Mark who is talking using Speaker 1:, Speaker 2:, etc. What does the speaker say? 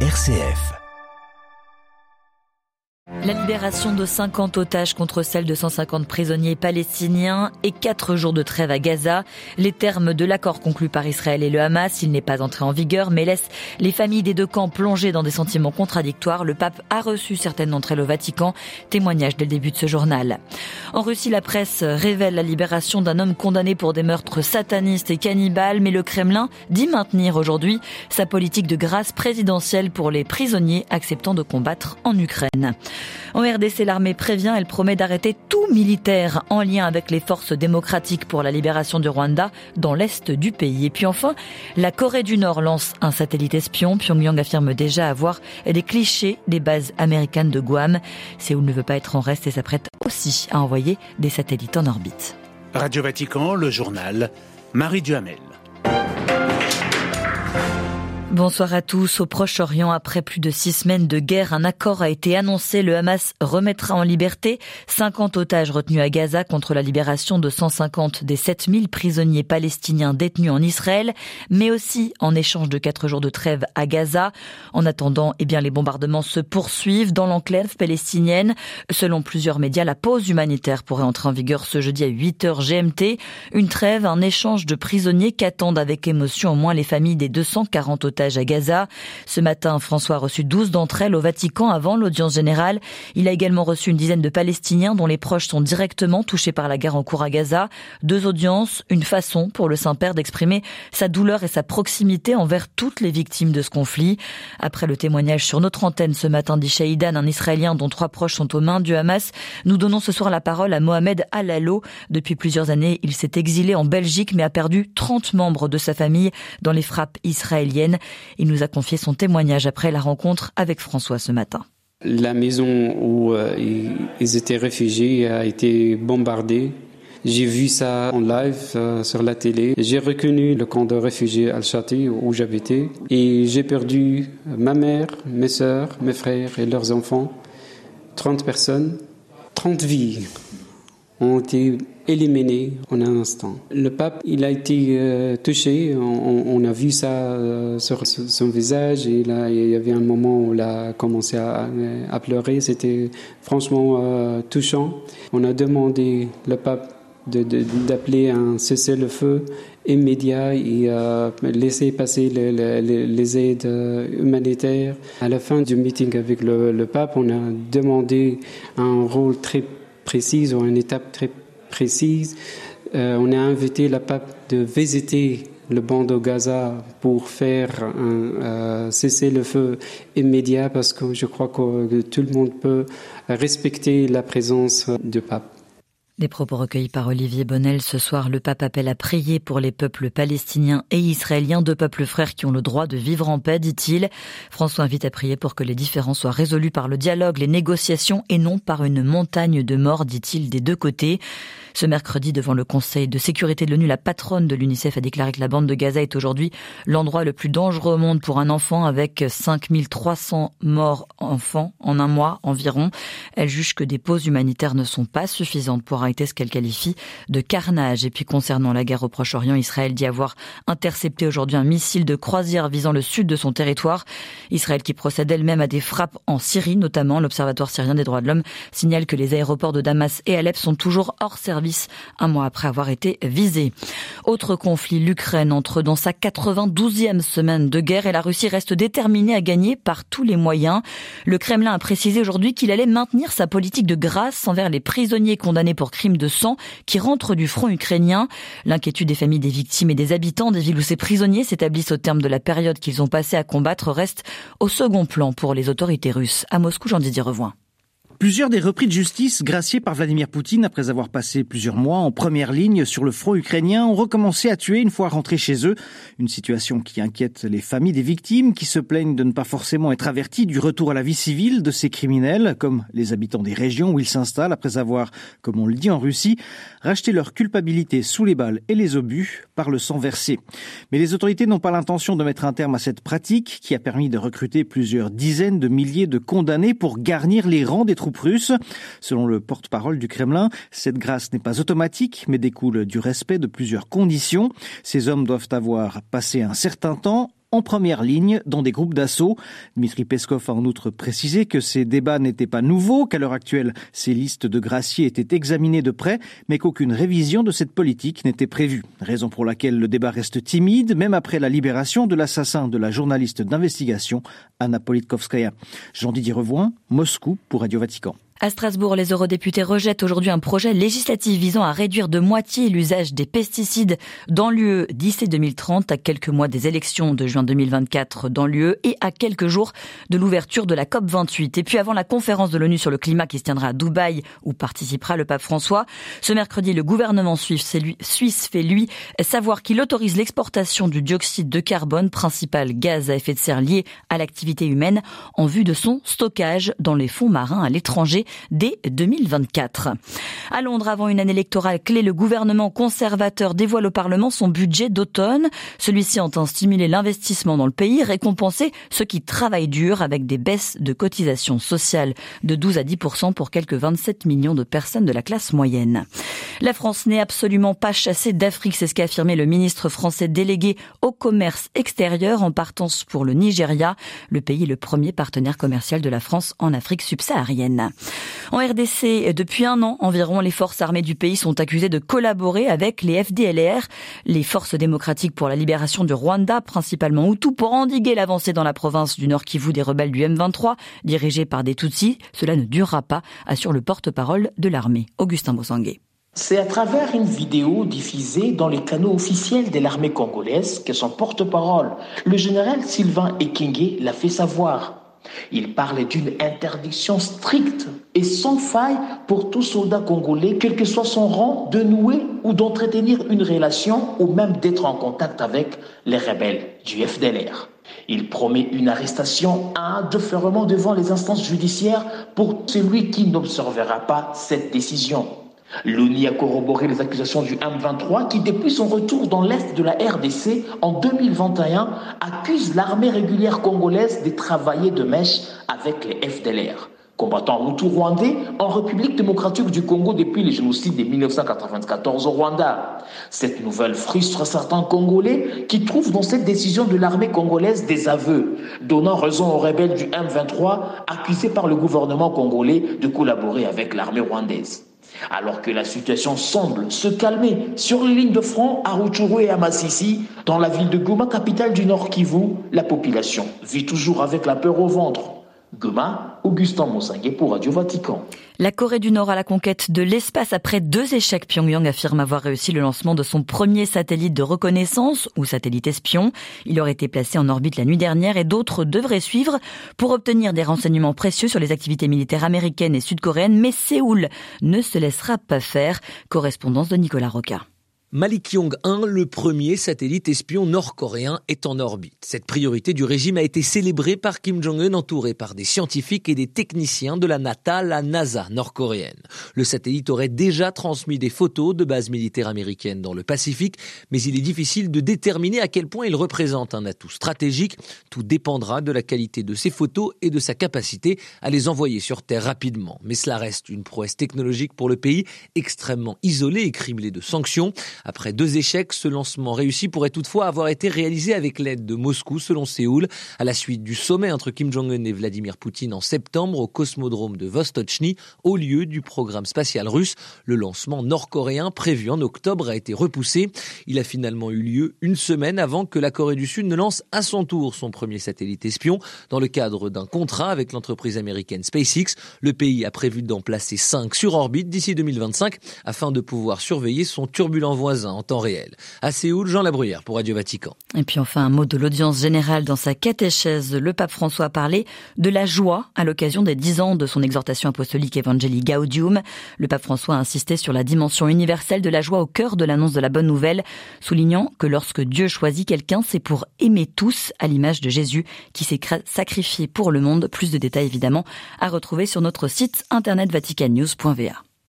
Speaker 1: RCF.
Speaker 2: La libération de 50 otages contre celle de 150 prisonniers palestiniens et 4 jours de trêve à Gaza. Les termes de l'accord conclu par Israël et le Hamas, il n'est pas entré en vigueur, mais laisse les familles des deux camps plongées dans des sentiments contradictoires. Le pape a reçu certaines d'entre elles au Vatican. Témoignage dès le début de ce journal. En Russie, la presse révèle la libération d'un homme condamné pour des meurtres satanistes et cannibales, mais le Kremlin dit maintenir aujourd'hui sa politique de grâce présidentielle pour les prisonniers acceptant de combattre en Ukraine. En RDC, l'armée prévient, elle promet d'arrêter tout militaire en lien avec les forces démocratiques pour la libération du Rwanda dans l'est du pays. Et puis enfin, la Corée du Nord lance un satellite espion. Pyongyang affirme déjà avoir des clichés des bases américaines de Guam. Séoul ne veut pas être en reste et s'apprête aussi à envoyer des satellites en orbite.
Speaker 3: Radio Vatican, le journal, Marie Duhamel.
Speaker 2: Bonsoir à tous. Au Proche-Orient, après plus de six semaines de guerre, un accord a été annoncé. Le Hamas remettra en liberté 50 otages retenus à Gaza contre la libération de 150 des 7000 prisonniers palestiniens détenus en Israël, mais aussi en échange de quatre jours de trêve à Gaza. En attendant, eh bien, les bombardements se poursuivent dans l'enclave palestinienne. Selon plusieurs médias, la pause humanitaire pourrait entrer en vigueur ce jeudi à 8 h GMT. Une trêve, un échange de prisonniers qu'attendent avec émotion au moins les familles des 240 otages à Gaza. Ce matin, François a reçu 12 d'entre elles au Vatican avant l'audience générale. Il a également reçu une dizaine de Palestiniens dont les proches sont directement touchés par la guerre en cours à Gaza. Deux audiences, une façon pour le Saint-Père d'exprimer sa douleur et sa proximité envers toutes les victimes de ce conflit. Après le témoignage sur notre antenne ce matin d'Ishaïdan, un Israélien dont trois proches sont aux mains du Hamas, nous donnons ce soir la parole à Mohamed Alalo. Depuis plusieurs années, il s'est exilé en Belgique mais a perdu 30 membres de sa famille dans les frappes israéliennes. Il nous a confié son témoignage après la rencontre avec François ce matin.
Speaker 4: La maison où euh, ils étaient réfugiés a été bombardée. J'ai vu ça en live euh, sur la télé. J'ai reconnu le camp de réfugiés Al-Shati où j'habitais et j'ai perdu ma mère, mes sœurs, mes frères et leurs enfants. 30 personnes, 30 vies ont été éliminées en un instant. Le pape, il a été euh, touché, on, a vu ça euh, sur son visage, il y avait un moment où il a commencé à, pleurer, c'était franchement euh, touchant. On a demandé le pape d'appeler un cessez-le-feu immédiat et laisser passer les, aides humanitaires. À la fin du meeting avec le, le pape, on a demandé un rôle très précise ou une étape très Euh, on a invité la pape de visiter le banc de Gaza pour faire un euh, cesser le feu immédiat parce que je crois que tout le monde peut respecter la présence du pape.
Speaker 2: Des propos recueillis par Olivier Bonnel ce soir, le pape appelle à prier pour les peuples palestiniens et israéliens, deux peuples frères qui ont le droit de vivre en paix, dit-il. François invite à prier pour que les différends soient résolus par le dialogue, les négociations et non par une montagne de morts, dit-il, des deux côtés. Ce mercredi, devant le Conseil de sécurité de l'ONU, la patronne de l'UNICEF a déclaré que la bande de Gaza est aujourd'hui l'endroit le plus dangereux au monde pour un enfant avec 5300 morts enfants en un mois environ. Elle juge que des pauses humanitaires ne sont pas suffisantes pour arrêter ce qu'elle qualifie de carnage. Et puis concernant la guerre au Proche-Orient, Israël dit avoir intercepté aujourd'hui un missile de croisière visant le sud de son territoire. Israël qui procède elle-même à des frappes en Syrie, notamment l'Observatoire syrien des droits de l'homme signale que les aéroports de Damas et Alep sont toujours hors service un mois après avoir été visé. Autre conflit, l'Ukraine entre dans sa 92e semaine de guerre et la Russie reste déterminée à gagner par tous les moyens. Le Kremlin a précisé aujourd'hui qu'il allait maintenir sa politique de grâce envers les prisonniers condamnés pour crimes de sang qui rentrent du front ukrainien. L'inquiétude des familles des victimes et des habitants des villes où ces prisonniers s'établissent au terme de la période qu'ils ont passé à combattre reste au second plan pour les autorités russes. À Moscou, Jean-Didier Revoin.
Speaker 5: Plusieurs des repris de justice graciés par Vladimir Poutine après avoir passé plusieurs mois en première ligne sur le front ukrainien ont recommencé à tuer une fois rentrés chez eux. Une situation qui inquiète les familles des victimes qui se plaignent de ne pas forcément être averties du retour à la vie civile de ces criminels, comme les habitants des régions où ils s'installent après avoir, comme on le dit en Russie, racheté leur culpabilité sous les balles et les obus par le sang versé. Mais les autorités n'ont pas l'intention de mettre un terme à cette pratique qui a permis de recruter plusieurs dizaines de milliers de condamnés pour garnir les rangs des troupes Selon le porte-parole du Kremlin, cette grâce n'est pas automatique, mais découle du respect de plusieurs conditions. Ces hommes doivent avoir passé un certain temps en première ligne dans des groupes d'assaut. Dmitri Peskov a en outre précisé que ces débats n'étaient pas nouveaux, qu'à l'heure actuelle, ces listes de graciers étaient examinées de près, mais qu'aucune révision de cette politique n'était prévue. Raison pour laquelle le débat reste timide, même après la libération de l'assassin de la journaliste d'investigation Anna Politkovskaya. Jean-Didier Revoin, Moscou pour Radio Vatican.
Speaker 2: À Strasbourg, les eurodéputés rejettent aujourd'hui un projet législatif visant à réduire de moitié l'usage des pesticides dans l'UE d'ici 2030, à quelques mois des élections de juin 2024 dans l'UE et à quelques jours de l'ouverture de la COP 28. Et puis avant la conférence de l'ONU sur le climat qui se tiendra à Dubaï, où participera le pape François, ce mercredi, le gouvernement suisse fait lui savoir qu'il autorise l'exportation du dioxyde de carbone, principal gaz à effet de serre lié à l'activité humaine, en vue de son stockage dans les fonds marins à l'étranger dès 2024. À Londres, avant une année électorale clé, le gouvernement conservateur dévoile au Parlement son budget d'automne. Celui-ci entend stimuler l'investissement dans le pays, récompenser ceux qui travaillent dur avec des baisses de cotisations sociales de 12 à 10 pour quelques 27 millions de personnes de la classe moyenne. La France n'est absolument pas chassée d'Afrique, c'est ce qu'a affirmé le ministre français délégué au commerce extérieur en partance pour le Nigeria. Le pays le premier partenaire commercial de la France en Afrique subsaharienne. En RDC, depuis un an environ, les forces armées du pays sont accusées de collaborer avec les FDLR, les forces démocratiques pour la libération du Rwanda, principalement Hutu, pour endiguer l'avancée dans la province du Nord Kivu des rebelles du M23, dirigés par des Tutsis. Cela ne durera pas, assure le porte-parole de l'armée, Augustin Bosanguet.
Speaker 1: C'est à travers une vidéo diffusée dans les canaux officiels de l'armée congolaise que son porte-parole, le général Sylvain Ekenge, l'a fait savoir. Il parle d'une interdiction stricte et sans faille pour tout soldat congolais, quel que soit son rang, de nouer ou d'entretenir une relation ou même d'être en contact avec les rebelles du FDLR. Il promet une arrestation indéféremment devant les instances judiciaires pour celui qui n'observera pas cette décision. L'ONU a corroboré les accusations du M23 qui, depuis son retour dans l'est de la RDC en 2021, accuse l'armée régulière congolaise de travailler de mèche avec les FDLR. Combattant Hutu rwandais en République démocratique du Congo depuis le génocide de 1994 au Rwanda. Cette nouvelle frustre certains Congolais qui trouvent dans cette décision de l'armée congolaise des aveux, donnant raison aux rebelles du M23 accusés par le gouvernement congolais de collaborer avec l'armée rwandaise. Alors que la situation semble se calmer sur les lignes de front à Rutshuru et à Massissi, dans la ville de Goma, capitale du Nord Kivu, la population vit toujours avec la peur au ventre. Augustin.
Speaker 2: La Corée du Nord à la conquête de l'espace après deux échecs. Pyongyang affirme avoir réussi le lancement de son premier satellite de reconnaissance ou satellite espion. Il aurait été placé en orbite la nuit dernière et d'autres devraient suivre pour obtenir des renseignements précieux sur les activités militaires américaines et sud-coréennes. Mais Séoul ne se laissera pas faire. Correspondance de Nicolas Roca.
Speaker 6: Malikyong 1, le premier satellite espion nord-coréen, est en orbite. Cette priorité du régime a été célébrée par Kim Jong-un entouré par des scientifiques et des techniciens de la NASA, la NASA nord-coréenne. Le satellite aurait déjà transmis des photos de bases militaires américaines dans le Pacifique, mais il est difficile de déterminer à quel point il représente un atout stratégique. Tout dépendra de la qualité de ces photos et de sa capacité à les envoyer sur Terre rapidement. Mais cela reste une prouesse technologique pour le pays, extrêmement isolé et criblé de sanctions. Après deux échecs, ce lancement réussi pourrait toutefois avoir été réalisé avec l'aide de Moscou, selon Séoul, à la suite du sommet entre Kim Jong-un et Vladimir Poutine en septembre au cosmodrome de Vostochny, au lieu du programme spatial russe. Le lancement nord-coréen prévu en octobre a été repoussé. Il a finalement eu lieu une semaine avant que la Corée du Sud ne lance à son tour son premier satellite espion dans le cadre d'un contrat avec l'entreprise américaine SpaceX. Le pays a prévu d'en placer cinq sur orbite d'ici 2025 afin de pouvoir surveiller son turbulent en temps réel. À Séoul, Jean Labruyère pour Radio Vatican.
Speaker 2: Et puis enfin un mot de l'audience générale dans sa catéchèse. Le pape François a parlé de la joie à l'occasion des dix ans de son exhortation apostolique Evangelii Gaudium. Le pape François a insisté sur la dimension universelle de la joie au cœur de l'annonce de la bonne nouvelle, soulignant que lorsque Dieu choisit quelqu'un, c'est pour aimer tous à l'image de Jésus qui s'est sacrifié pour le monde. Plus de détails évidemment à retrouver sur notre site internet vaticannews.va.